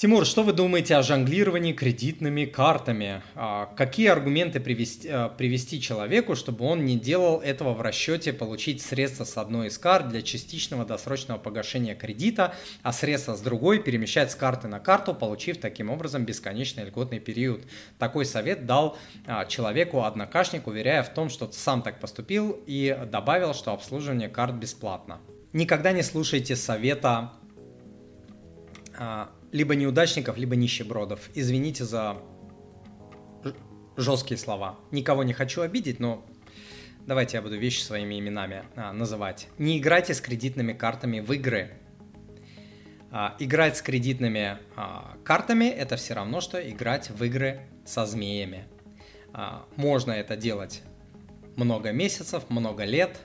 Тимур, что вы думаете о жонглировании кредитными картами? А, какие аргументы привести, а, привести человеку, чтобы он не делал этого в расчете получить средства с одной из карт для частичного досрочного погашения кредита, а средства с другой перемещать с карты на карту, получив таким образом бесконечный льготный период? Такой совет дал а, человеку однокашник, уверяя в том, что сам так поступил и добавил, что обслуживание карт бесплатно. Никогда не слушайте совета либо неудачников, либо нищебродов. Извините за жесткие слова. Никого не хочу обидеть, но давайте я буду вещи своими именами а, называть. Не играйте с кредитными картами в игры. А, играть с кредитными а, картами это все равно, что играть в игры со змеями. А, можно это делать много месяцев, много лет,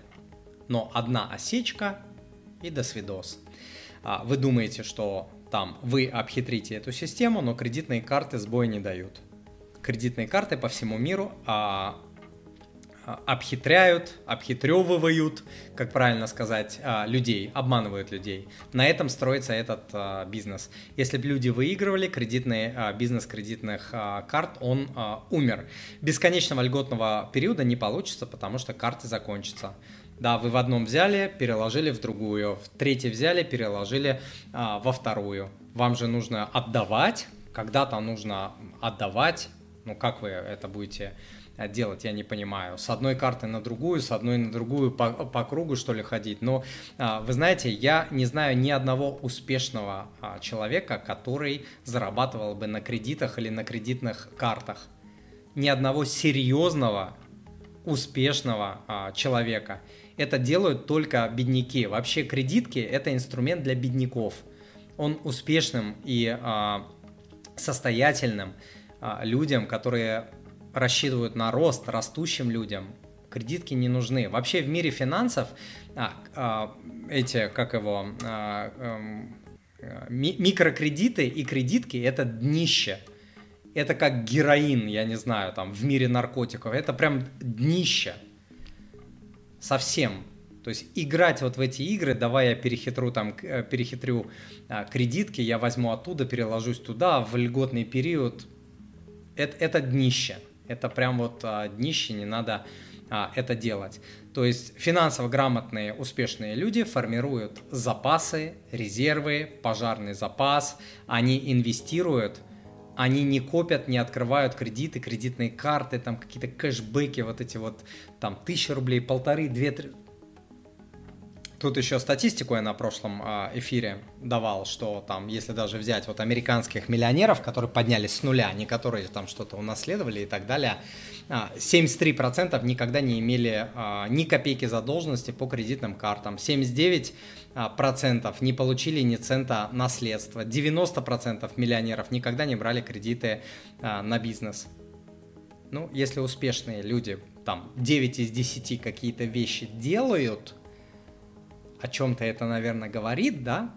но одна осечка и до свидос. А, вы думаете, что там вы обхитрите эту систему, но кредитные карты сбоя не дают. Кредитные карты по всему миру а, а, обхитряют, обхитревывают, как правильно сказать, а, людей, обманывают людей. На этом строится этот а, бизнес. Если бы люди выигрывали, кредитный бизнес кредитных карт, он умер. Бесконечного льготного периода не получится, потому что карты закончатся. Да, вы в одном взяли, переложили в другую, в третий взяли, переложили а, во вторую. Вам же нужно отдавать, когда-то нужно отдавать. Ну, как вы это будете э, делать, я не понимаю. С одной карты на другую, с одной на другую по, по кругу, что ли, ходить. Но а, вы знаете, я не знаю ни одного успешного а, человека, который зарабатывал бы на кредитах или на кредитных картах. Ни одного серьезного, успешного а, человека это делают только бедняки. Вообще кредитки – это инструмент для бедняков. Он успешным и а, состоятельным а, людям, которые рассчитывают на рост, растущим людям, кредитки не нужны. Вообще в мире финансов а, а, эти, как его, а, а, ми микрокредиты и кредитки – это днище. Это как героин, я не знаю, там в мире наркотиков. Это прям днище совсем. То есть играть вот в эти игры, давай я перехитрю там, э, перехитрю а, кредитки, я возьму оттуда, переложусь туда в льготный период, это, это днище. Это прям вот а, днище, не надо а, это делать. То есть финансово грамотные, успешные люди формируют запасы, резервы, пожарный запас, они инвестируют – они не копят, не открывают кредиты, кредитные карты, там какие-то кэшбэки, вот эти вот, там, тысяча рублей, полторы, две, три. Тут еще статистику я на прошлом а, эфире давал, что там, если даже взять вот американских миллионеров, которые поднялись с нуля, не которые там что-то унаследовали и так далее, 73% а, никогда не имели а, ни копейки задолженности по кредитным картам, 79% процентов не получили ни цента наследства, 90% миллионеров никогда не брали кредиты на бизнес. Ну, если успешные люди, там, 9 из 10 какие-то вещи делают – о чем-то это, наверное, говорит, да?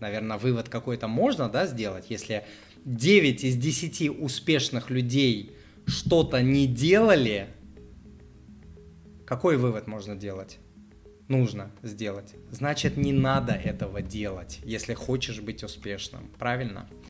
Наверное, вывод какой-то можно, да, сделать, если 9 из 10 успешных людей что-то не делали, какой вывод можно делать? Нужно сделать. Значит, не надо этого делать, если хочешь быть успешным. Правильно?